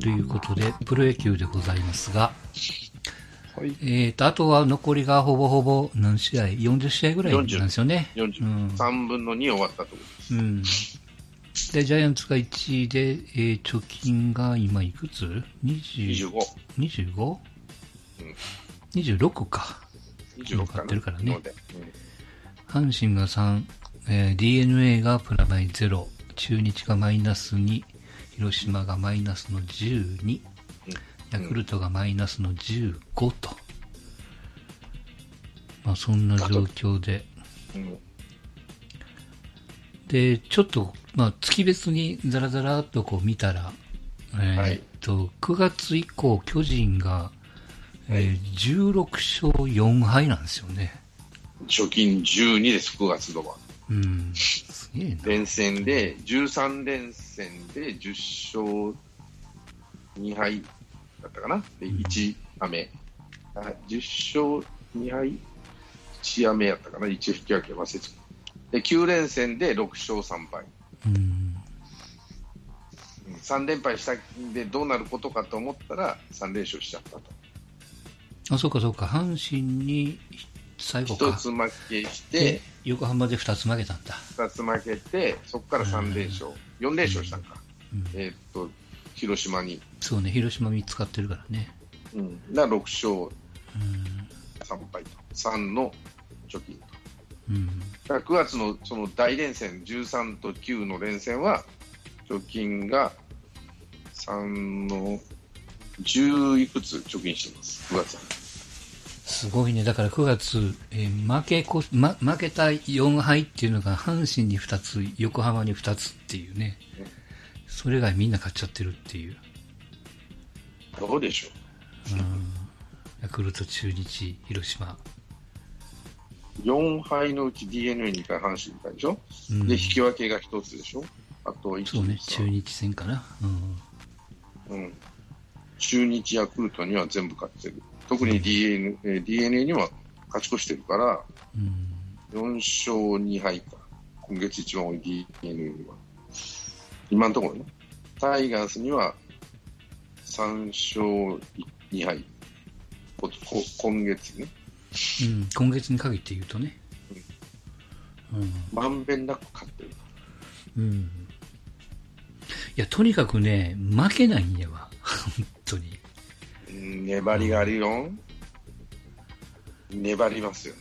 ということで、プロ野球でございますが、はい。えーと、あとは残りがほぼほぼ何試合 ?40 試合ぐらいなんですよね。40、うん3分の2終わったところ。うん。で、ジャイアンツが1位で、えー貯金が今いくつ ?20 25。25? うん26か。26かってるからね阪神が3、えー DNA がプラマイ0、中日がマイナス2、広島がマイナスの12、ヤクルトがマイナスの15と。まあそんな状況で。で、ちょっと、まあ月別にザラザラっとこう見たら、えーっと、9月以降巨人が、えー16勝4敗なんですよね。貯金12です、9月度は。うん。すげえな。連戦で、13連戦で10勝2敗だったかな。で、1雨。あ10勝2敗 ?1 雨やったかな。1引き分け忘れちゃった。で、9連戦で6勝3敗。うん。3連敗したんでどうなることかと思ったら3連勝しちゃったと。あ、そうかそうか。阪神に最後1か。つ負けしでて、、横浜で2つ負けたんだ。2つ負けて、そこから3連勝。4連勝したんか。うん。えーっと、広島に。そうね、広島3つ勝ってるからね。うん。だから6勝うん。3敗と。3の貯金と。うん。だから9月のその大連戦、13と9の連戦は、貯金が3の10いくつ貯金してます、9月は。すごいね。だから9月、えー負けこ、ま、負けた4敗っていうのが阪神に2つ、横浜に2つっていうね。それ以外みんな勝っちゃってるっていう。どうでしょう。うん。ヤクルト、中日、広島。4敗のうち DNA2 回、阪神2回でしょ、うんで、引き分けが1つでしょあと1、そうね、2中日戦かな。うん。うん。中日、ヤクルトには全部勝ってる。特に DNA, えー DNA には勝ち越してるから、うん。4勝2敗か。今月一番多い DNA には。今のところね。タイガースには3勝2敗。ここ今月ね。うん。今月に限って言うとね。うん。まんべんなく勝ってる。うん。いや、とにかくね、負けないんやわ。本当に。うん粘りがあるよ。粘りますよ。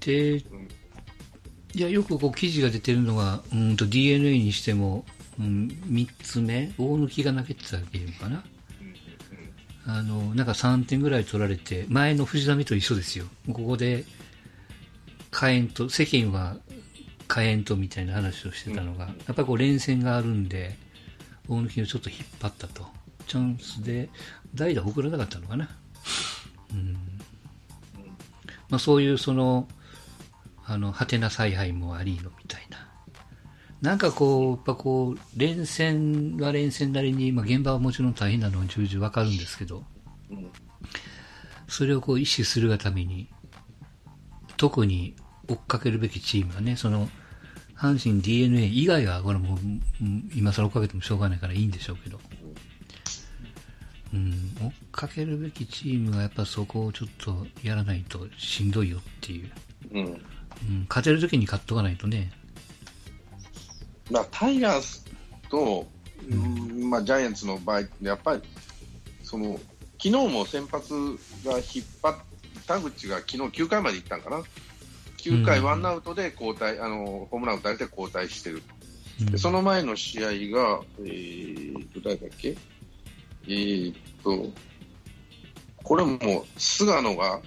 で、いや、よくこう記事が出てるのが、うんと DNA にしても、うん、3つ目、大抜が投げてたゲームかな。あの、なんか3点ぐらい取られて、前の藤波と一緒ですよ。ここで、火炎と、世間は火炎とみたいな話をしてたのが、やっぱりこう連戦があるんで、大抜をちょっと引っ張ったと。チャンスで、代打送らなかったのかな。うん。まあそういうその、あの、はてな采配もありのみたいな。なんかこう、やっぱこう、連戦は連戦なりに、まあ現場はもちろん大変なのは重々わかるんですけど、それをこう意識するがために、特に追っかけるべきチームはね、その、阪神 DNA 以外は、これもう、今更追っかけてもしょうがないからいいんでしょうけど、うん、追っかけるべきチームがやっぱそこをちょっとやらないとしんどいよっていう。うん。うん、勝てる時に勝っとかないとね。まあ、タイガースと、うんまあ、ジャイアンツの場合やっぱり、その、昨日も先発が引っ張っ田口が昨日9回まで行ったんかな。9回うんワンアウトで交代、あの、ホームラン打たれて交代してる。うんでその前の試合が、えーと、誰だっけ？えーっと、これも菅野が、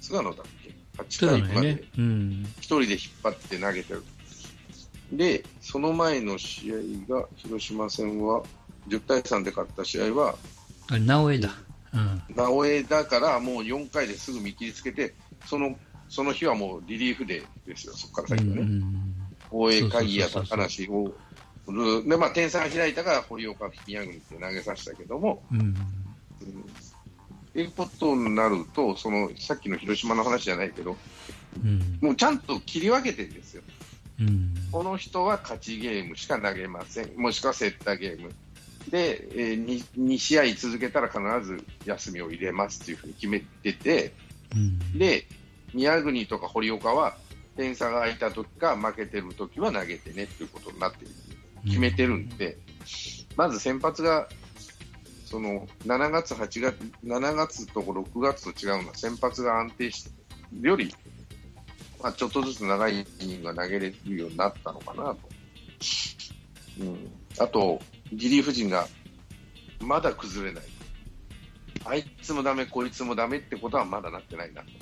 菅野だっけ ?8 そう回まで。一人で引っ張って投げてる。で、その前の試合が、広島戦は、10対3で勝った試合は、あれ、直江だ。うん。直江だからもう4回ですぐ見切りつけて、そのその日はもうリリーフデーですよ、そこからう先はね。ん。大江、鍵谷、高梨を、で、まあ、点差が開いたから、堀岡、宮国って投げさせたけども、うん。うんっていうことになると、そのさっきの広島の話じゃないけど、うん。もうちゃんと切り分けてるんですよ。うん。この人は勝ちゲームしか投げません、もしくは競ったゲーム。で、えー、2, 2試合続けたら必ず休みを入れますっていうふうに決めてて、うん、で、宮国とか堀岡は点差が空いた時か負けてる時は投げてねっていうことになってる決めてるんで、まず先発がその7月、8月、7月と6月と違うのは先発が安定してるより、まあ、ちょっとずつ長いイニングが投げれるようになったのかなと。うん、あと、リリーフ陣がまだ崩れない。あいつもダメ、こいつもダメってことはまだなってないなと。うん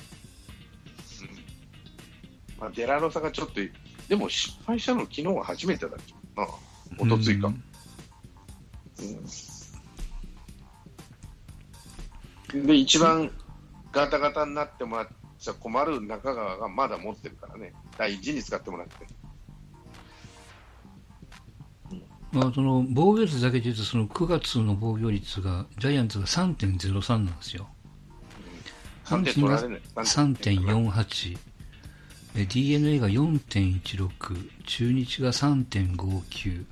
まあ、デラロサがちょっと、でも失敗したの昨日が初めてだっけな。おとついか。うん、で、一番ガタガタになってもらっちゃ困る中川がまだ持ってるからね、大事に使ってもらって。まあ、その防御率だけでいうと、その9月の防御率が、ジャイアンツが3.03なんですよ。阪神が3.48、d n a が4.16、中日が3.59、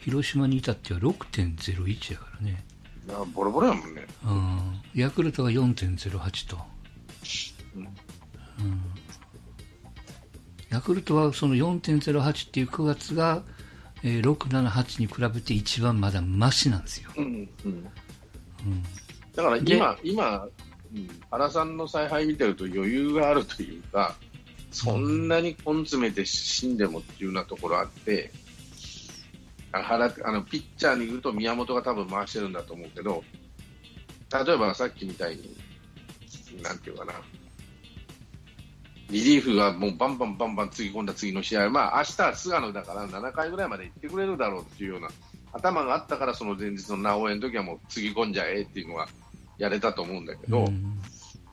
広島に至っては6.01やからね。あボロボロやもんね。うん。ヤクルトが4.08と。うんうん。ヤクルトはその4.08っていう9月が、えー、6、7、8に比べて一番まだマシなんですよ。うんうん、うん。だから今、今、うん、原さんの采配見てると余裕があるというか、そんなに根詰めて死んでもっていうようなところあって、あ原あのピッチャーに言うと宮本が多分回してるんだと思うけど、例えばさっきみたいに、なんていうかな、リリーフがもうバンバンバンバンつぎ込んだ次の試合、まあ明日は菅野だから7回ぐらいまで行ってくれるだろうっていうような頭があったから、その前日の直江の時はもうつぎ込んじゃえっていうのがやれたと思うんだけど、うん。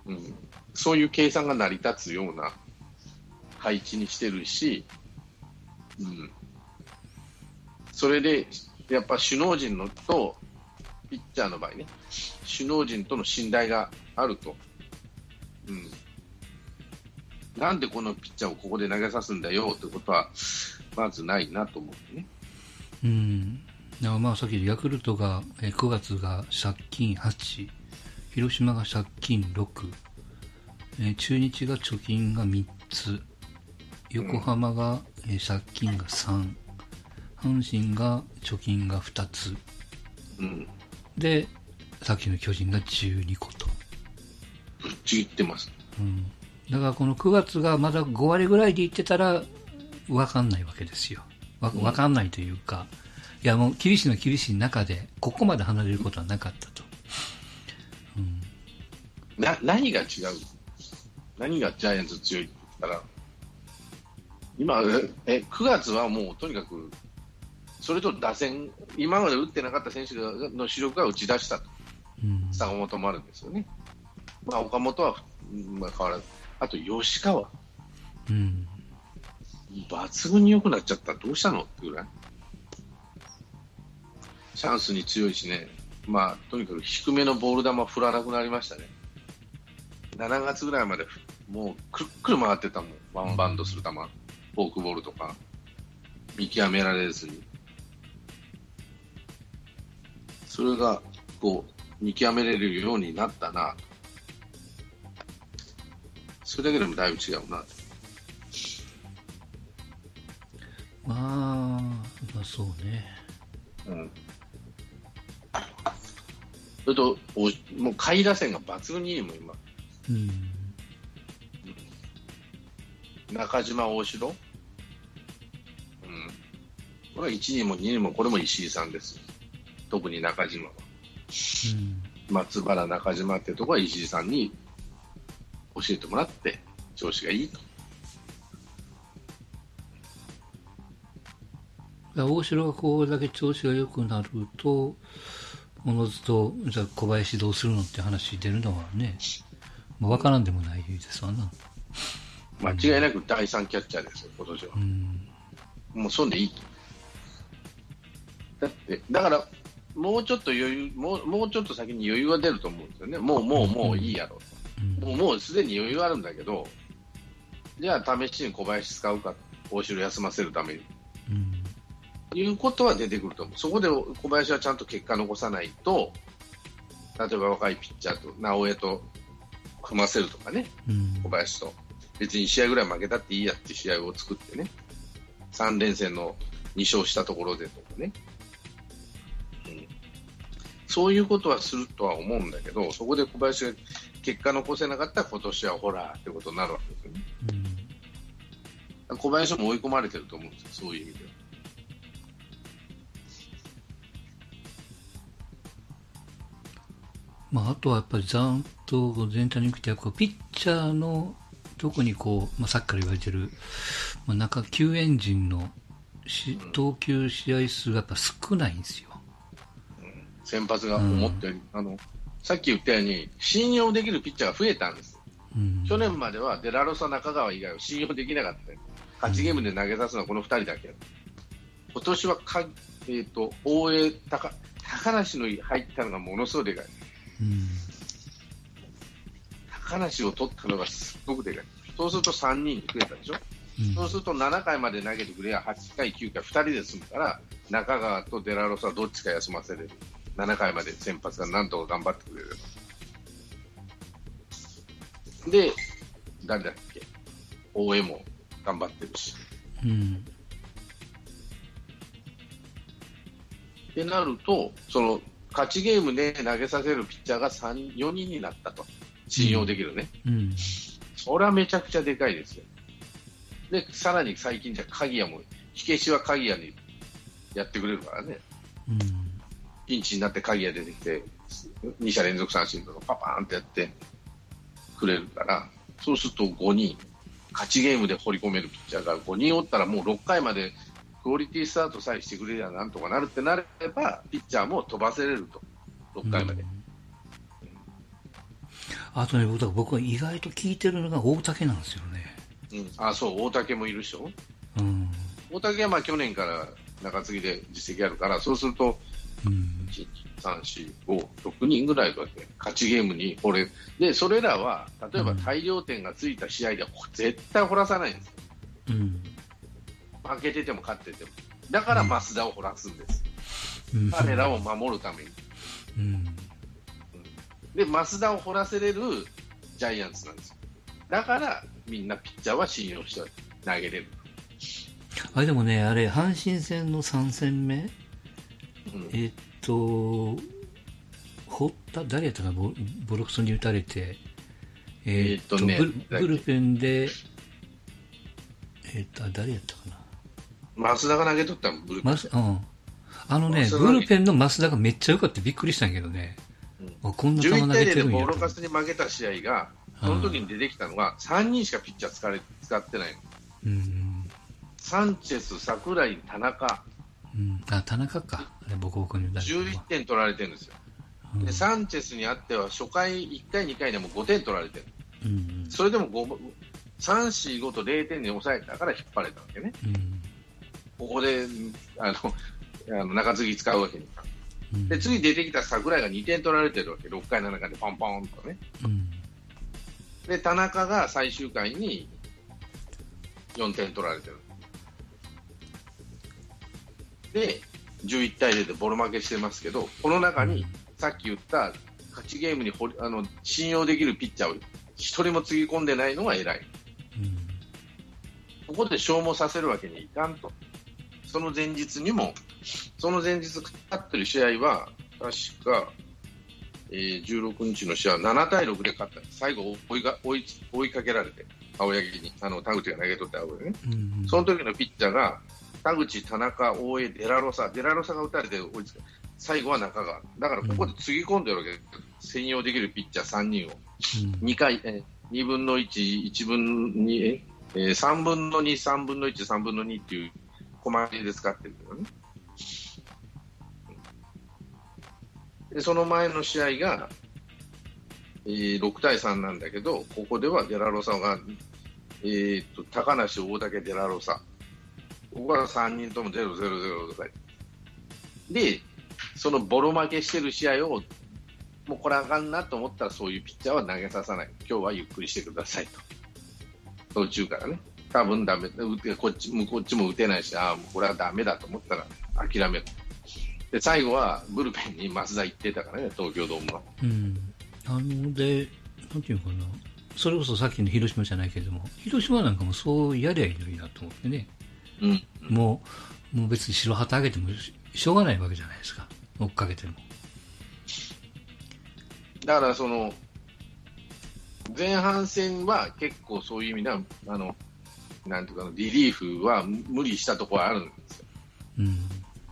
うん、そういう計算が成り立つような配置にしてるし、うん、それでやっぱ首脳陣のとピッチャーの場合ね、首脳陣との信頼があると、うん、なんでこのピッチャーをここで投げさすんだよってことは、まずないなと思ってね。うん。だからまあさっきヤクルトが、え9月が借金8、広島が借金6、え中日が貯金が3つ、横浜が、え借金が3、阪神が貯金が2つ、うん、で、さっきの巨人が12個と。ぶっちぎってます。うん。だからこの9月がまだ5割ぐらいでいってたら、わかんないわけですよ。わわかんないというか、いやもう厳しいのは厳しい中で、ここまで離れることはなかったと。うん。な何が違う？何がジャイアンツ強いって言ったら、今、え9月はもうとにかく、それと打線、今まで打ってなかった選手がの主力が打ち出したと、うん。坂本もあるんですよね。まあ、岡本は、うんまあ、変わらず、あと吉川、うん。抜群に良くなっちゃった、どうしたのってぐらい、チャンスに強いしね、まあ、とにかく低めのボール球振らなくなりましたね。7月ぐらいまでもうくるっくる回ってたもん、ワンバウンドする球、フォークボールとか、見極められずに。それが、こう、見極めれるようになったなと。それだけでもだいぶ違うなと。まあ、まあそうね。うんそれと、おもう下位打線が抜群にいいもん、今。うん。中島、大城？うん。これは1にも2にも、これも石井さんです。特に中島は。うん。松原、中島っていうところは石井さんに教えてもらって、調子がいいと。大城がこれだけ調子が良くなると、おのずと、じゃあ小林どうするのって話出るのはね、まあ、分からんでもないですわな。間違いなく第3キャッチャーですよ、今年はう。ん。もうそんでいいと。だって、だから、もうちょっと余裕、もうもうちょっと先に余裕が出ると思うんですよね。もう、もう、もういいやろうん。と。もう、もうすでに余裕あるんだけど、じゃあ試しに小林使うか、大城休ませるために。うん。いうことは出てくると思う、そこで小林はちゃんと結果残さないと、例えば若いピッチャーと直江と組ませるとかね、うん。小林と、別に試合ぐらい負けたっていいやっていう試合を作ってね、3連戦の2勝したところでとかね、うん、そういうことはするとは思うんだけど、そこで小林が結果残せなかったら、今年はホラーってことになるわけですよね。うん小林も追い込まれてると思うんですよ、そういう意味では。まあ、あとはやっぱりざーっと全体に見て、やっぱピッチャーの特にこう、まあ、さっきから言われてる、まあ、中9エンジンのし投球試合数がやっぱ少ないんですよ。先発が思ったより、あのさっき言ったように、信用できるピッチャーが増えたんです。うん、去年まではデラロサ、中川以外は信用できなかったよ勝ちゲームで投げ出すのはこの2人だけ。今年はか、えー、と大江高、高梨の入ったのがものすごいでかい。うん高梨を取ったのがすっごくでかい。そうすると3人増えたでしょ？うんそうすると7回まで投げてくれや8回、9回、2人で済むから、中川とデラロサどっちか休ませれる。7回まで先発がなんとか頑張ってくれる。で、誰だっけ？大江も頑張ってるし。うん。ってなると、その勝ちゲームで投げさせるピッチャーが3 4人になったと、信用できるね、うん。それはめちゃくちゃでかいですよ。で、さらに最近じゃ鍵谷も、火消しは鍵谷にやってくれるからね、うんピンチになって鍵谷出てきて、2者連続三振とかパパーンってやってくれるから、そうすると5人、勝ちゲームで掘り込めるピッチャーが5人おったら、もう6回までクオリティスタートさえしてくれりゃなんとかなるってなれば、ピッチャーも飛ばせれると、6回まで。あとね、僕僕は意外と聞いてるのが大竹なんですよね。うん、あそう、大竹もいるでしょ、うん。大竹はまあ去年から中継ぎで実績あるから、そうすると、うん。1、3、4、5、6人ぐらいが、ね、勝ちゲームに掘れで、それらは例えば大量点がついた試合では絶対掘らさないんです。よ、うん。負けてても勝ってても、だから増田を掘らすんです、うん。彼らを守るために。うん。で、増田を掘らせれるジャイアンツなんです。よ、だからみんなピッチャーは信用して投げれる。あれでもね、あれ、阪神戦の3戦目、うん。えっと、堀田、誰やったかな、ボボロクソに打たれて、えっと、えーっとねブルブルペンで、えっと、あ誰やったかな。増田が投げとったのブルペンうん。あのね、ブルペンの増田がめっちゃ良かったびっくりしたんやけどね。あこんな球投11げ対0でてるんやとボロカスに負けた試合が、その時に出てきたのが3人しかピッチャー使われ使ってないの。うん。サンチェス、桜井、田中、うん。あ、田中か。あれ、ボコボコに打たれたのは11点取られてるんですよ。うんでサンチェスにあっては初回1回、2回でも5点取られてる。うん。それでも5 3、4、5と0点に抑えたから引っ張れたわけね。うん。ここであのあの中継ぎ使うわけにい。で次出てきた桜井が2点取られてるわけ、6回、7回でパンパンとね。うん。で田中が最終回に4点取られてる。で、11対0でボロ負けしてますけど、この中にさっき言った勝ちゲームにあの信用できるピッチャーを一人もつぎ込んでないのが偉い。うん。ここで消耗させるわけにいかんと。その前日にも、その前日勝ってる試合は、確か、えー16日の試合は7対6で勝った。最後追いが追い追いかけられて、青柳に、あの田口が投げ取って青柳ね。うん。その時のピッチャーが、田口、田中、大江、デラロサ、デラロサが打たれて追いつく。最後は中川。だからここでつぎ込んでるわけです。専用できるピッチャー3人を。うん。2回、えー、2分の1、1分に、ええー、3分の2、3分の1、3分の2っていう細切りで使ってるけどね。で、その前の試合が、えー6対3なんだけど、ここではデラロサが、えー、と高梨、大竹、デラロサ、ここは3人とも0、0、0とかで、そのボロ負けしてる試合をもうこれあかんなと思ったらそういうピッチャーは投げささない。今日はゆっくりしてくださいと。途中からね。多分ダメ。打てこっちもこっちも打てないし、ああ、これはダメだと思ったら諦める。で、最後はブルペンに増田行ってたからね、東京ドームは。うん。あの、で、なんていうかな。それこそさっきの広島じゃないけれども、広島なんかもそうやりゃいいのになと思ってね。うん。もう、もう別に白旗あげてもししょうがないわけじゃないですか。追っかけても。だからその、前半戦は結構そういう意味では、あの、なんていうかな、リリーフは無理したところはあるんですよ。うん。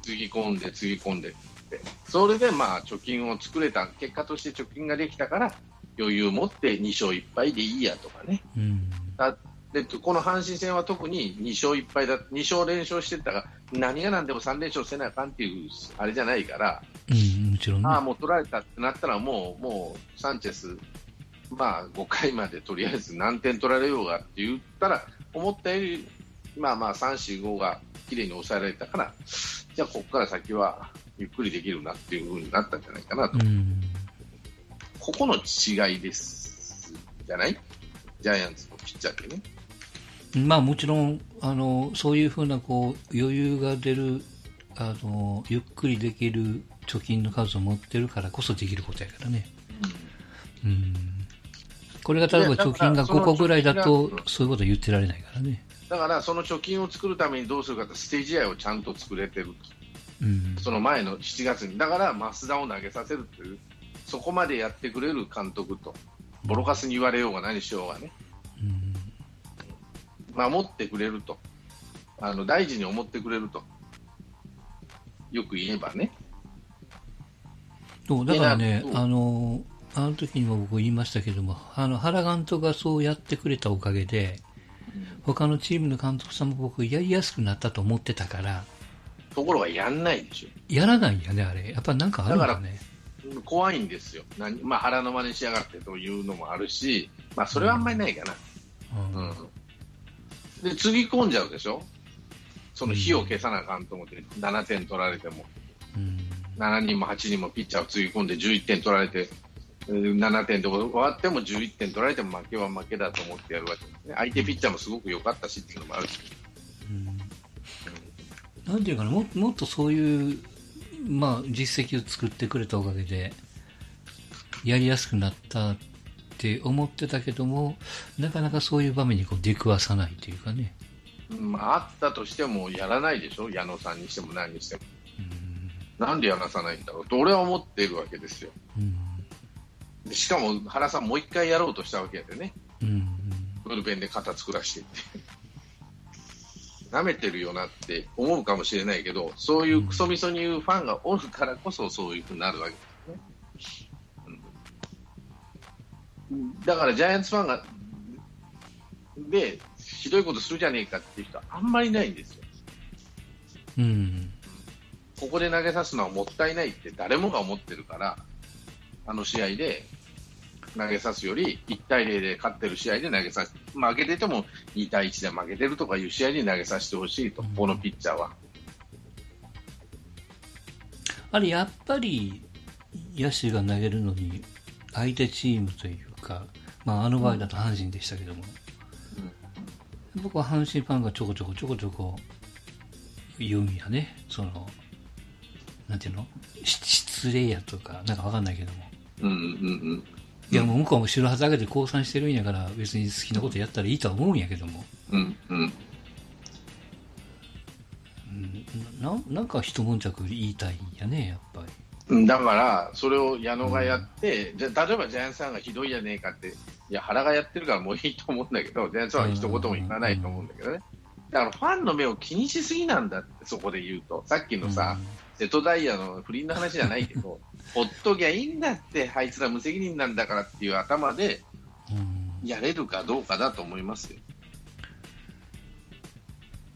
つぎ込んで、つぎ込んでって。それでまあ貯金を作れた、結果として貯金ができたから、余裕を持って2勝1敗でいいやとかね。うん。だでこの阪神戦は特に2勝1敗だ、2勝連勝してたが、何が何でも3連勝せなあかんっていう、あれじゃないから、うん、もちろんね。ああ、もう取られたってなったら、もう、もう、サンチェス、まあ、5回までとりあえず何点取られようがって言ったら、思ったより、まあまあ、3、4、5が綺麗に抑えられたから、じゃあ、ここから先はゆっくりできるなっていう風になったんじゃないかなと。うん。ここの違いです、じゃない？ジャイアンツのピッチャーってね。まあもちろん、あの、そういうふうな、こう、余裕が出る、あの、ゆっくりできる貯金の数を持ってるからこそできることやからね。うん。これが例えば貯金が5個ぐらいだと、そういうこと言ってられないからね。だから、その貯金を作るためにどうするかって、ステージ合いをちゃんと作れてる。うん。その前の7月に、だから増田を投げさせるっていう、そこまでやってくれる監督と、ボロカスに言われようが何しようがね、うん。守ってくれると、あの大事に思ってくれると、よく言えばね、そう、だからねあの、あの時にも僕言いましたけども、あの、原監督がそうやってくれたおかげで、他のチームの監督さんも僕やりやすくなったと思ってたから、ところがやんないでしやらないんやね、あれ。やっぱなんかあるんだね。ょ、怖いんですよ、何まあ、腹の真似しやがってというのもあるし、まあ、それはあんまりないかな、うん。うんでつぎ込んじゃうでしょ、その火を消さなあかんと思って、7点取られても。うん7人も8人もピッチャーをつぎ込んで11点取られて、えー7点で終わっても11点取られても負けは負けだと思ってやるわけですね。相手ピッチャーもすごく良かったしっていうのもあるし。うんなんていうかなも、もっとそういう、まあ、実績を作ってくれたおかげで、やりやすくなったって思ってたけども、なかなかそういう場面にこう出くわさないというかね。まあ、あったとしてもやらないでしょ、矢野さんにしても何にしても。うんなんでやらさないんだろう？と俺は思っているわけですよ。うしかも原さんもう一回やろうとしたわけでね、うんブルペンで肩作らしていって。舐めてるよなって思うかもしれないけど、そういうクソみそに言うファンがおるからこそそういうふうになるわけですだからジャイアンツファンが、で、ひどいことするじゃねえかっていう人はあんまりないんですよ。うんここで投げさすのはもったいないって誰もが思ってるから、あの試合で投げさすより1対0で勝ってる試合で投げさす、負けてても2対1で負けてるとかいう試合に投げさせてほしいと、このピッチャーは。あれ、やっぱり、野手が投げるのに、相手チームというか、まあ、あの場合だと阪神でしたけども、僕は阪神ファンがちょこちょこちょこちょこ言うんやね。その、なんていうの？し失礼やとか、なんかわかんないけども。うんうんうんいや、もう向こうも白旗上げて降参してるんやから、別に好きなことやったらいいとは思うんやけども。うんうんうん、ななんか一悶着言いたいんやね、やっぱり。うん。だから、それを矢野がやって、じゃ例えばジャイアンツさんがひどいじゃねえかって、いや、原がやってるからもういいと思うんだけど、ジャイアンツさんは一言も言わないと思うんだけどね。だからファンの目を気にしすぎなんだって、そこで言うと。さっきのさ、瀬戸大也の不倫の話じゃないけど、ほっときゃいいんだって、あいつら無責任なんだからっていう頭でやれるかどうかだと思いますよ。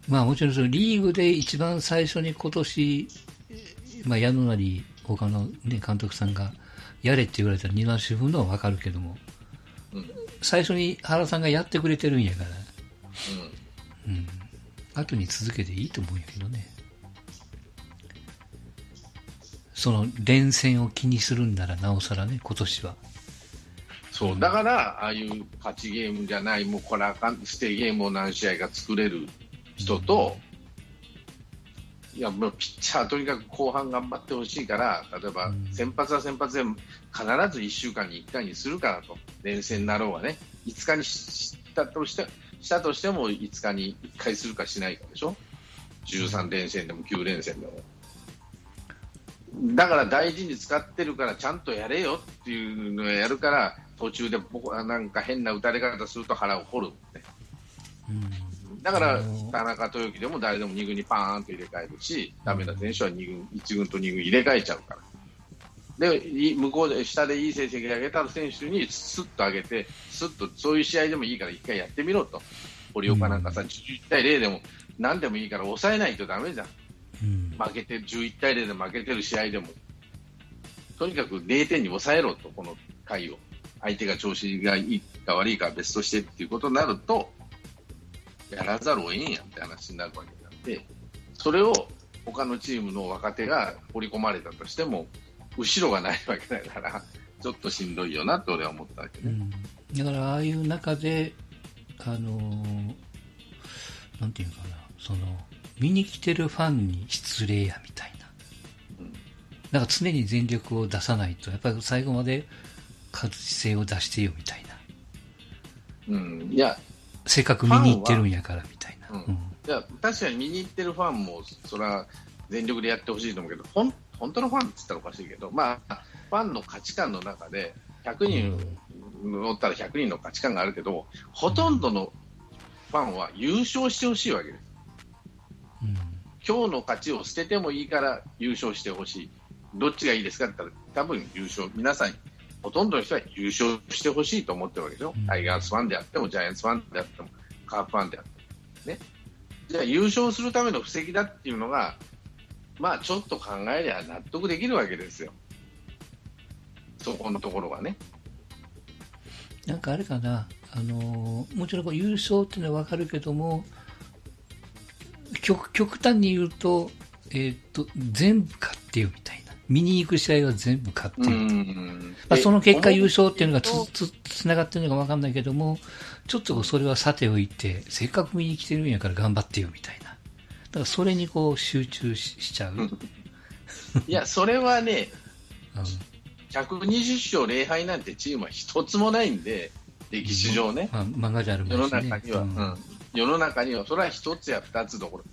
まあもちろんそのリーグで一番最初に今年、まあ矢野なり他のね、監督さんがやれって言われたら二番分のはわかるけども、うん。最初に原さんがやってくれてるんやから、うん。うん。後に続けていいと思うんやけどね。その連戦を気にするんならなおさらね、今年は。そう、だから、ああいう勝ちゲームじゃない、もうこれあかん、捨てゲームを何試合か作れる人と、いやもうピッチャーとにかく後半頑張ってほしいから例えばうん。先発は先発で必ず1週間に1回にするからと。連戦になろうがね。5日にしたとしてしたとしても5日に1回するかしないかでしょ。13連戦でも9連戦でも。だから大事に使ってるからちゃんとやれよっていうのをやるから途中で僕はなんか変な打たれ方すると腹を掘る、ね、うんだから田中豊樹でも誰でも2軍にパーンと入れ替えるし、ダメな選手は2軍、1軍と2軍入れ替えちゃうから。で、い向こうで下でいい成績上げた選手にスッと上げて、スッとそういう試合でもいいから1回やってみろと。堀岡なんかさ、11対0でも何でもいいから抑えないとダメじゃん負けて、11対0で負けてる試合でも。とにかく0点に抑えろと、この回を。相手が調子がいいか悪いかは別としてっていうことになると、やらざるを得んやんって話になるわけであって、それを他のチームの若手が掘り込まれたとしても、後ろがないわけだから、ちょっとしんどいよなって俺は思ったわけね。うんだからああいう中で、あのーなんていうのかな、その、見に来てるファンに失礼やみたいな。うんだから常に全力を出さないと、やっぱり最後まで勝つ姿勢を出してよみたいな。うん、いや、せっかく見に行ってるんやからみたいな。うんうんいや確かに見に行ってるファンも、それは全力でやってほしいと思うけど、ほん本当のファンって言ったらおかしいけど、まあ、ファンの価値観の中で、100人乗ったら100人の価値観があるけど、ほとんどのファンは優勝してほしいわけです。うん今日の勝ちを捨ててもいいから優勝してほしい。どっちがいいですかって言ったら、多分優勝、皆さん、ほとんどの人は優勝してほしいと思ってるわけでしょ、うんタイガースファンであっても、ジャイアンツファンであっても、カープファンであっても。ね。じゃあ優勝するための布石だっていうのが、まあちょっと考えりゃ納得できるわけですよ。そこのところがね。なんかあれかな、あのーもちろんこう優勝っていうのは分かるけども、極極端に言うと、えーっと、全部勝ってよみたいな。見に行く試合は全部勝ってよ。んまあ、その結果優勝っていうのが思つつつながってるのか分かんないけども、ちょっとそれはさておいて、せっかく見に来てるんやから頑張ってよみたいな。だからそれにこう集中ししちゃう。うんいや、それはね、120勝0敗なんてチームは一つもないんで、歴史上ね、まあ、漫画じゃある世の。中には、ううんん世の中には、それは一つや二つどころ、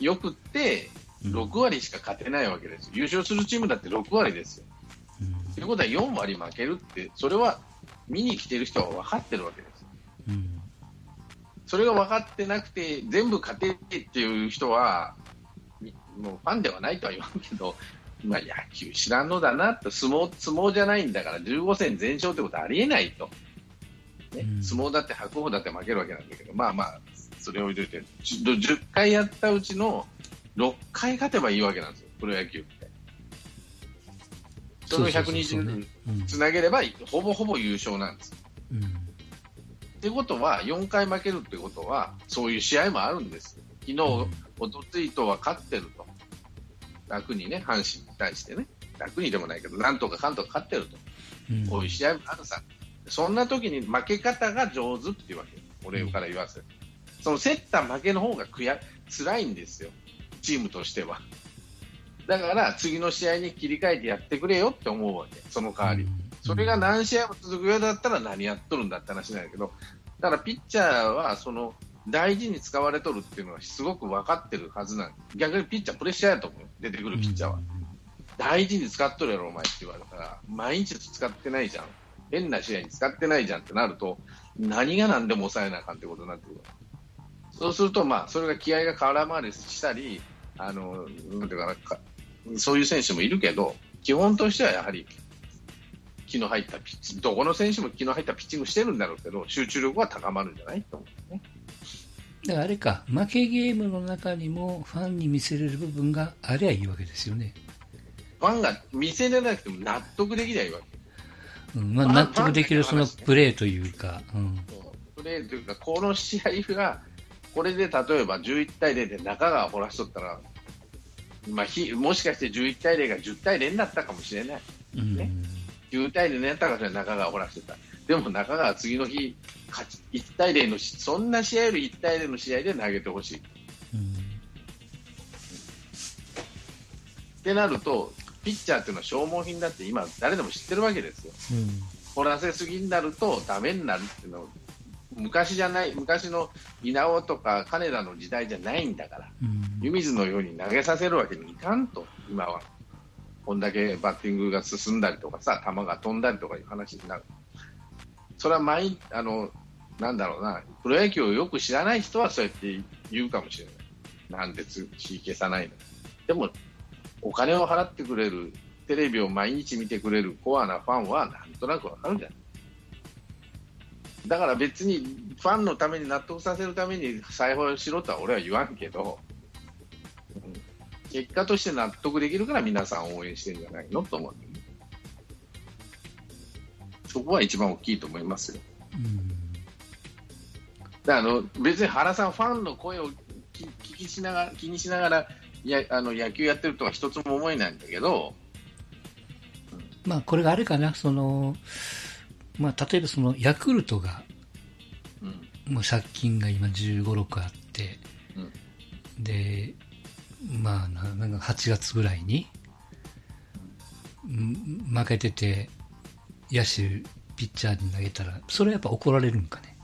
よくってうん6割しか勝てないわけですよ、優勝するチームだって6割ですよ。うん。ということは4割負けるって、それは見に来てる人は分かってるわけですそれが分かってなくて、全部勝てっていう人は、みもうファンではないとは言わんけど、まあ、野球知らんのだなって相撲、相撲じゃないんだから、15戦全勝ってことはありえないと、ねうん。相撲だって白鵬だって負けるわけなんだけど、まあまあ、それを置いといて、じ10回やったうちの6回勝てばいいわけなんですよ、プロ野球って。それをそうそうそうそう120ねうんつなげれば、ほぼほぼ優勝なんです。うんってことは、4回負けるってことは、そういう試合もあるんです。昨日、おとついとは勝ってると。楽にね、阪神に対してね。楽にでもないけど、なんとかかんとか勝ってると。うんこういう試合もあるさ。そんな時に負け方が上手っていうわけ。俺から言わせる。その競った負けの方が悔や辛いんですよ。チームとしては。だから、次の試合に切り替えてやってくれよって思うわけ。その代わり。それが何試合も続くようだったら何やっとるんだって話なんだけど、だからピッチャーはその大事に使われとるっていうのはすごく分かってるはずなん逆にピッチャープレッシャーやと思うよ出てくるピッチャーは。大事に使っとるやろ、お前って言われたら、毎日使ってないじゃん。変な試合に使ってないじゃんってなると、何が何でも抑えなあかんってことになってくる。そうすると、まあ、それが気合が空回りしたり、あの、なんていうかなか、そういう選手もいるけど、基本としてはやはり、気の入ったピッチどこの選手も気の入ったピッチングしてるんだろうけど、集中力は高まるんじゃないと思うね。だからあれか、負けゲームの中にもファンに見せれる部分がありゃいいわけですよね。ファンが見せれなくても納得できないわけ。うんまあ、納得できるそのプレーというか、うんプレーというか、この試合が、これで例えば11対0で中川掘らしとったら、まあ、ひもしかして11対0が10対0になったかもしれない。うんね9対0になったかもしれない、中川掘らしてた。でも中川は次の日、勝ち1対0のし、そんな試合より1対0の試合で投げてほしい。うんってなると、ピッチャーっていうのは消耗品だって今、誰でも知ってるわけですよ。うん。掘らせすぎになるとダメになるっていうの昔じゃない昔の稲尾とか金田の時代じゃないんだからうん。湯水のように投げさせるわけにいかんと今はこんだけバッティングが進んだりとかさ球が飛んだりとかいう話になるそれは毎あのなんだろうなプロ野球をよく知らない人はそうやって言うかもしれないなんでつ火消さないのでもお金を払ってくれるテレビを毎日見てくれるコアなファンはなんとなくわかるじゃん。だから別にファンのために納得させるために裁縫しろとは俺は言わんけど、うん結果として納得できるから皆さん応援してるんじゃないのと思う、そこは一番大きいと思いますよ。うん。だあの別に原さん、ファンの声を聞きしながら気にしながらやあの野球やってるとは一つも思えないんだけど、まあ、これがあれかな、その、まあ、例えばその、ヤクルトが、うん。もう借金が今15、6あって、で、まあ、ななんか8月ぐらいに、うん。負けてて、野手、ピッチャーに投げたら、それはやっぱ怒られるんかね？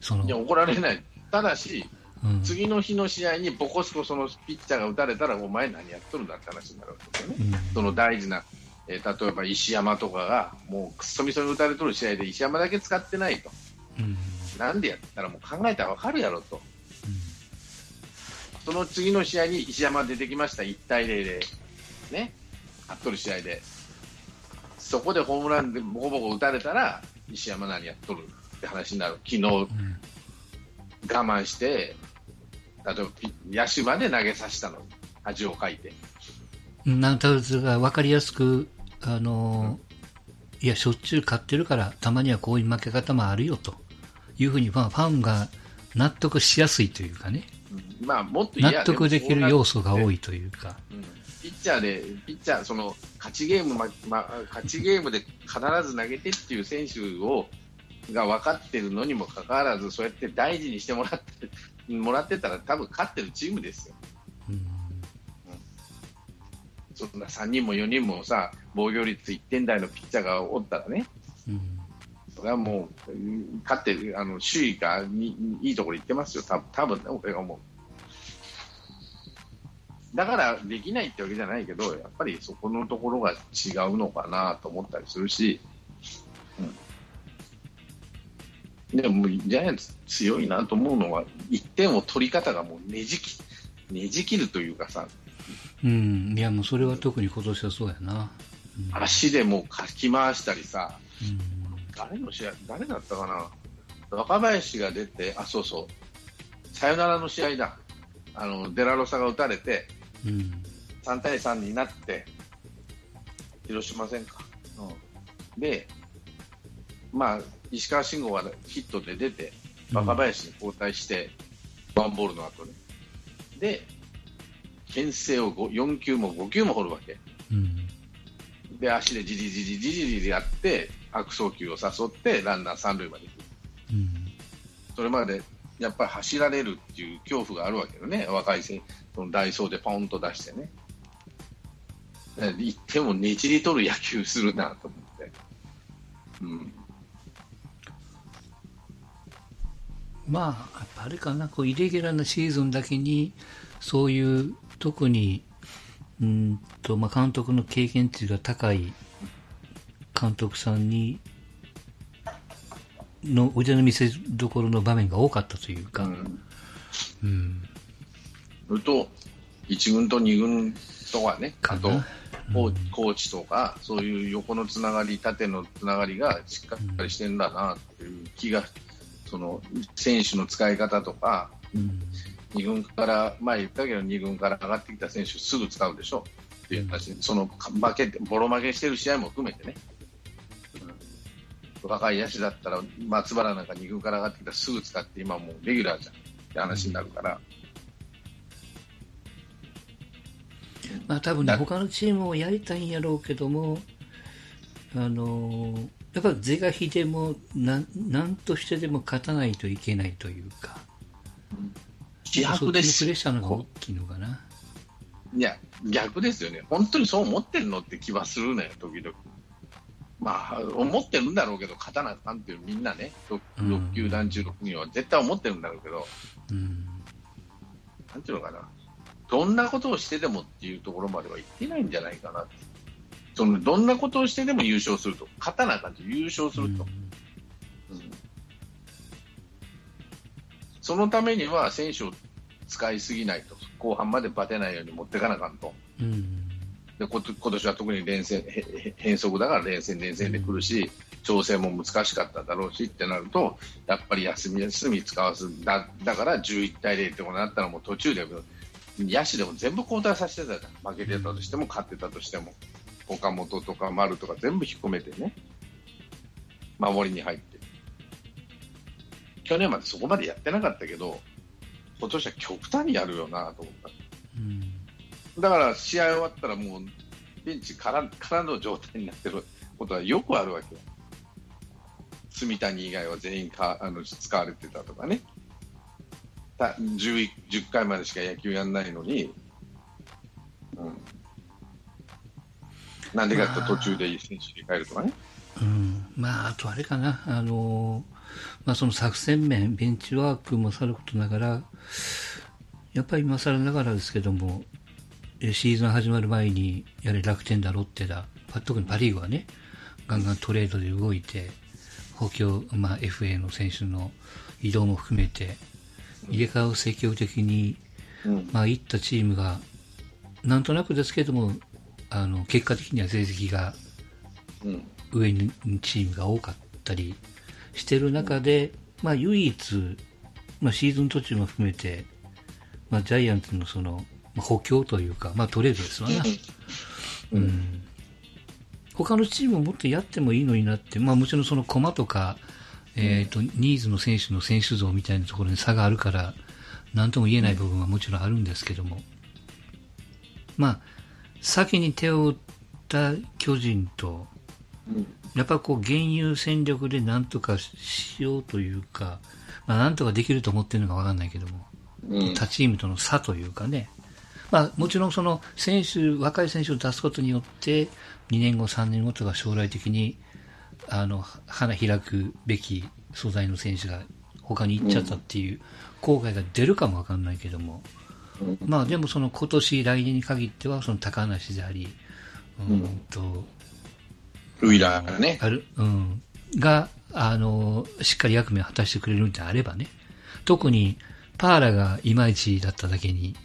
そのいや、怒られない、ただし、うん、次の日の試合にボコスコそのピッチャーが打たれたら、お前何やっとるんだって話になるわけですよね。うん。その大事な、えー例えば石山とかが、もうくっそみそに打たれとる試合で石山だけ使ってないと。うん。なんでやったらもう考えたらわかるやろと。その次の試合に石山出てきました、1対0で、ね、勝っとる試合で、そこでホームランでボコボコ打たれたら、石山何やっとるって話になる、昨日我うん。慢して、例えばピ野手まで投げさせたの。に、恥をかいて。うん。なんとなく分かりやすく、あのーいや、しょっちゅう勝ってるから、たまにはこういう負け方もあるよというふうに、まあ、ファンが納得しやすいというかね、うんまあ、もっと納得できる要素が多い。いというか、うんピッチャーで、ピッチャー、その勝ちゲーム、まま、勝ちゲームで必ず投げてっていう選手をが分かってるのにもかかわらず、そうやって大事にしてもらってもらってたら、多分勝ってるチームですよ。そんな3人も4人もさ、防御率1点台のピッチャーがおったらね、うんそれはもう、勝って、あの首位がにいいところ行ってますよ、多分多分ね、俺が思う。だからできないってわけじゃないけど、やっぱりそこのところが違うのかなと思ったりするし、うん、でも、ジャイアンツ強いなと思うのは、1点を取り方がもうねじきねじ切るというかさ、うん、いや、もうそれは特に今年はそうやな。うん。足でもうかき回したりさ、うん。誰の試合、誰だったかな、若林が出て、あ、そうそう、サヨナラの試合だ、あのデラロサが打たれて、うん。3対3になって、広島戦か。うん、で、まあ、石川慎吾はヒットで出て、若林に交代して、ワンボールの後ね。で、牽制を5 4球も5球も掘るわけ。うんで、足でじりじりじりじりやって、悪送球を誘って、ランナー三塁まで行く。うんそれまでやっぱり走られるっていう恐怖があるわけよね、若い選手、そのダイソーでポンと出してね。だから言ってもねじり取る野球するなと思って。うん。まあ、やっぱあれかな、こうイレギュラーなシーズンだけに、そういう、特に、うんと、まあ、監督の経験値が高い監督さんに、の腕の見せ所の場面が多かったというか、うん。うん、それと、1軍と2軍とかね、あとコーコーチとか、そういう横のつながり、縦のつながりがしっかりしてんだなっていう気が、その選手の使い方とか、うん、2軍から、前言ったけど、2軍から上がってきた選手、すぐ使うでしょっていう話、その負けて、ボロ負けしてる試合も含めてね、うん、若い野手だったら、松原なんか2軍から上がってきたらすぐ使って、今もうレギュラーじゃんって話になるから、まあ多分他のチームもやりたいんやろうけども、あのーやっぱり是が非でもなん、なんとしてでも勝たないといけないというか、気迫でそっちのプレッすシャーの方が大きいのかな。いや、逆ですよね、本当にそう思ってるのって気はするのよ、時々。まあ、思ってるんだろうけど、勝たなあかんっていう、みんなね、6, 球団中6人は絶対思ってるんだろうけど、うん、なんていうのかな、どんなことをしてでもっていうところまではいってないんじゃないかな。そのどんなことをしてでも優勝すると、勝たなあかんと優勝すると。うん、うん、そのためには選手を使いすぎないと、後半までバテないように持っていかなあかんと。うん。で今年は特に連戦変則だから連戦、連戦で来るし、調整も難しかっただろうしってなると、やっぱり休み休み使わすだだから11対0ってことになったらもう途中で野手でも全部交代させてたじゃん、負けてたとしても勝ってたとしても、岡本とか丸とか全部引っ込めてね、守りに入って。去年までそこまでやってなかったけど、今年は極端にやるよなと思った。うんだから試合終わったらもうベンチからからの状態になってることはよくあるわけよ。住谷以外は全員かあの使われてたとかね。10, 10回までしか野球やらないのに、うん、なんでかって途中で選手に変えるとかね。うん、まあ、あとあれかな、あのまあ、その作戦面、ベンチワークもさることながら、やっぱり今更ながらですけども、シーズン始まる前に、やれ楽天だ、ロッテだ、特にパ・リーグはね、ガンガントレードで動いて、補強、まあ、FA の選手の移動も含めて、入れ替えを積極的に、まあ、いったチームが、なんとなくですけども、あの結果的には成績が上にチームが多かったりしてる中で、まあ、唯一、まあ、シーズン途中も含めて、まあ、ジャイアンツのその補強というか、まあ、トレードですわな。うん。他のチームももっとやってもいいのになって、まあ、もちろんその駒とか、えっ、ー、と、ニーズの選手の選手像みたいなところに差があるから、何とも言えない部分はもちろんあるんですけども、まあ、先に手を打った巨人と、やっぱこう、現有戦力で何とかしようというか、まあ、なんとかできると思ってるのかわかんないけども、他チームとの差というかね、まあ、もちろんその選手、若い選手を出すことによって、2年後、3年後とか将来的に、あの、花開くべき素材の選手が他に行っちゃったっていう後悔が出るかもわかんないけども、まあでもその今年、来年に限ってはその高梨であり、うんと、ウィラーがね。ある、うん。が、あの、しっかり役目を果たしてくれるんであればね。特に、パーラがいまいちだっただけに、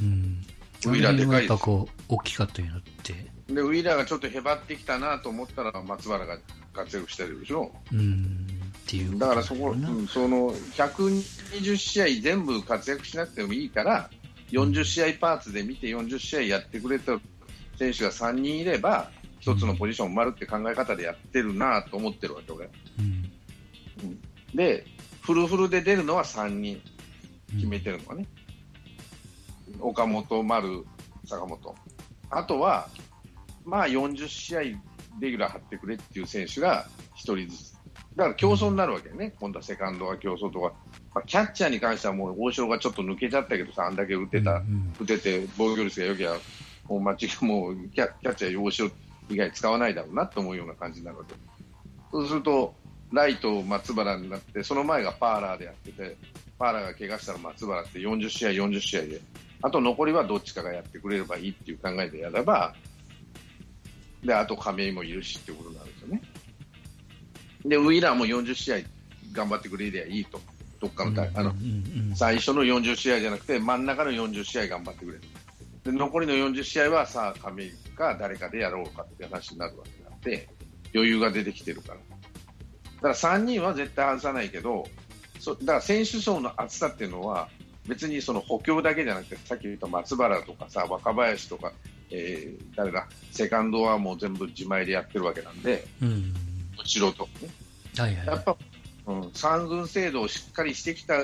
うん。ウィーラーでかいやっぱこう、大きかったようになって。で、ウィーラーがちょっとへばってきたなと思ったら、松原が活躍してるでしょ。うん。っていうだからそこ、うん、その、120試合全部活躍しなくてもいいから、40試合パーツで見て40試合やってくれた選手が3人いれば、1つのポジション埋まるって考え方でやってるなと思ってるわけ、俺。うん、で、フルフルで出るのは3人決めてるのはね。岡本、丸、坂本、あとは、まあ40試合レギュラー張ってくれっていう選手が1人ずつ、だから競争になるわけね、今度はセカンドは競争とか、まあ、キャッチャーに関してはもう大城がちょっと抜けちゃったけどさ、あんだけ打てた、打てて防御率が良きゃ、もう間違いもうキャキャッチャー、大城以外使わないだろうなと思うような感じになるわけ。そうすると、ライト、松原になって、その前がパーラーでやってて、パーラーが怪我したら松原って40試合、40試合であと残りはどっちかがやってくれればいいっていう考えでやれば、で、あと亀井もいるしっていうことになるんですよね。で、ウィーラーも40試合頑張ってくれりゃいいと。どっかの、あの、最初の40試合じゃなくて、真ん中の40試合頑張ってくれる。で、残りの40試合はさあ、亀井か誰かでやろうかって話になるわけなんで、余裕が出てきてるから。だから3人は絶対外さないけど、そだから選手層の厚さっていうのは、別にその補強だけじゃなくて、さっき言った松原とかさ、若林とか、えー、誰だ、セカンドはもう全部自前でやってるわけなんで、うん、素人ね。はいはい、やっぱ、うん、三軍制度をしっかりしてきた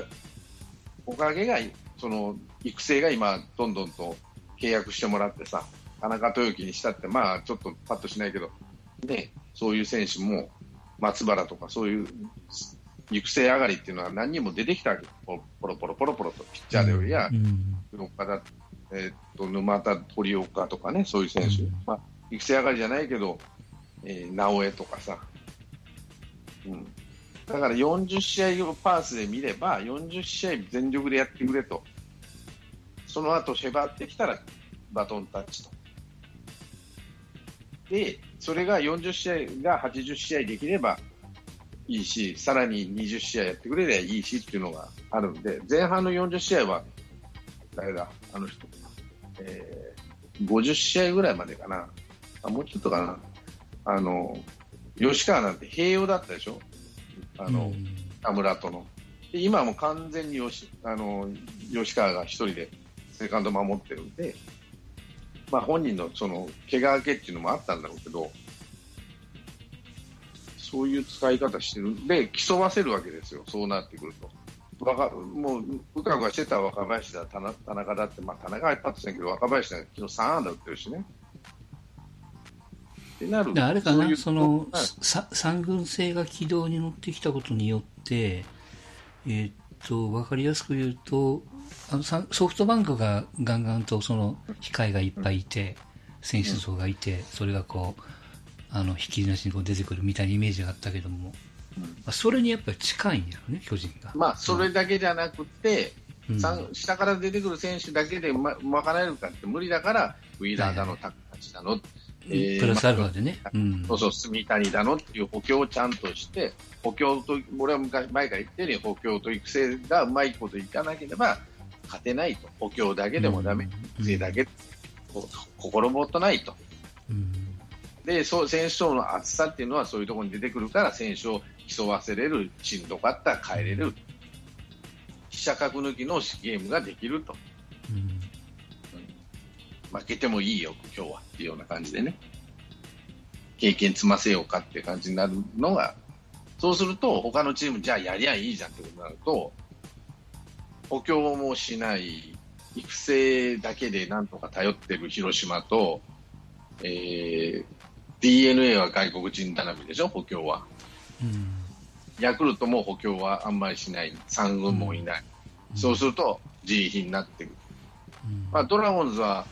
おかげが、その育成が今、どんどんと契約してもらってさ、田中豊樹にしたって、まあちょっとパッとしないけど、ね、そういう選手も松原とかそういう育成上がりっていうのは何人も出てきたわけ。ポロポロポロポロとピッチャーでよりや、うん、岡田えーっと沼田、堀岡とかね、そういう選手、うん。まあ、育成上がりじゃないけど、えー直江とかさ、うん、だから40試合をパースで見れば、40試合全力でやってくれと、その後粘ってきたらバトンタッチと。で、それが40試合が80試合できればいいし、さらに20試合やってくれればいいしっていうのがあるんで、前半の40試合は、誰だ、あの人、えー50試合ぐらいまでかな、あもうちょっとかな、あの吉川なんて併用だったでしょ、あのうん田村との。で今はもう完全に吉あの吉川が一人でセカンド守ってるんで、まあ、本人のその怪我明けっていうのもあったんだろうけど、そういう使い方してるんで、競わせるわけですよ、そうなってくると。わかもう、うかうかしてた若林だ、田中田中だって、まあ、田中は一発だけど、若林だ昨日3安打打ってるしね。ってなるであれかな、その三軍制が軌道に乗ってきたことによって、えーっと分かりやすく言うとあのさソフトバンクがガンガンとその控えがいっぱいいて、選手層がいて、それがこうあのひっきりなしにこう出てくるみたいなイメージがあったけども、それにやっぱり近いんやろね、巨人が。まあ、それだけじゃなくて、うん三下から出てくる選手だけでま賄えるかって無理だから、ウィーラーだの、タッチだの、えープラスアルファでね。うんそうそう、住谷だのっていう補強をちゃんとして、補強と、俺は昔前から言ってるように、補強と育成がうまいこといかなければ勝てないと、補強だけでもダメ、うん。だけ、こ心もとないと。うん。で、そう選手層の厚さっていうのはそういうところに出てくるから、選手を競わせれる、しんどかったら変えれる、飛車角抜きのゲームができると。うん。負けてもいいよ、今日はっていうような感じでね、経験積ませようかっていう感じになるのが、そうすると、他のチーム、じゃあやりゃいいじゃんってことになると、補強もしない、育成だけでなんとか頼ってる広島と、えー、d n a は外国人頼みでしょ、補強は。うん。ヤクルトも補強はあんまりしない、3軍もいない、そうすると自利品になってくる。うん。まあ、ドラゴンズは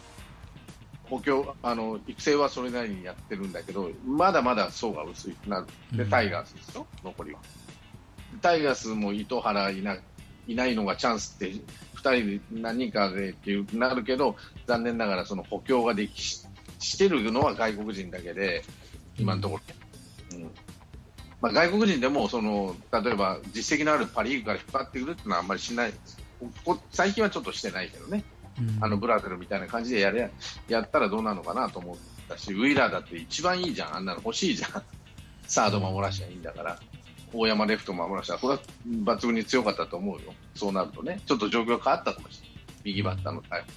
補強あの育成はそれなりにやってるんだけど、まだまだ層が薄いなる、でうん。タイガースですよ、残りは。タイガースも糸原いないないのがチャンスって、2人で何人かでっていうなるけど、残念ながらその補強ができししてるのは外国人だけで、今のところ。うん。まあ、外国人でもその例えば実績のあるパ・リーグから引っ張ってくるっていうのはあんまりしない、ここ最近はちょっとしてないけどね。うん。あのブラゼルみたいな感じでやれやったらどうなのかなと思ったし、ウィーラーだって一番いいじゃん、あんなの欲しいじゃん、サード守らしゃいいんだから、大山レフト守らしゃ、これは抜群に強かったと思うよ、そうなるとね、ちょっと状況が変わったかもしれない、右バッターのタイプ。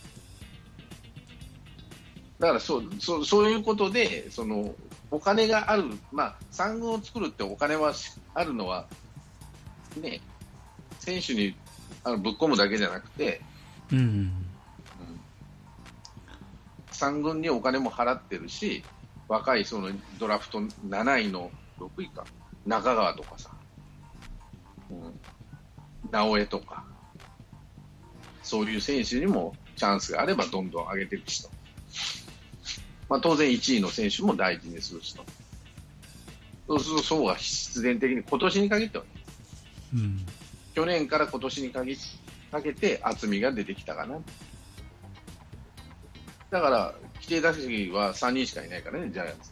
だからそうそうそういうことで、そのお金がある、まあ、産軍を作るってお金はあるのは、ね、選手にあのぶっ込むだけじゃなくて、うん。3軍にお金も払ってるし、若いそのドラフト7位の6位か、中川とかさ、うん、直江とか、そういう選手にもチャンスがあればどんどん上げていくしと。まあ、当然1位の選手も大事にするしと。そうすると層が必然的に今年に限ってはね、うん去年から今年に限りかけて厚みが出てきたかな。だから、規定打席は3人しかいないからね、ジャイアンツ。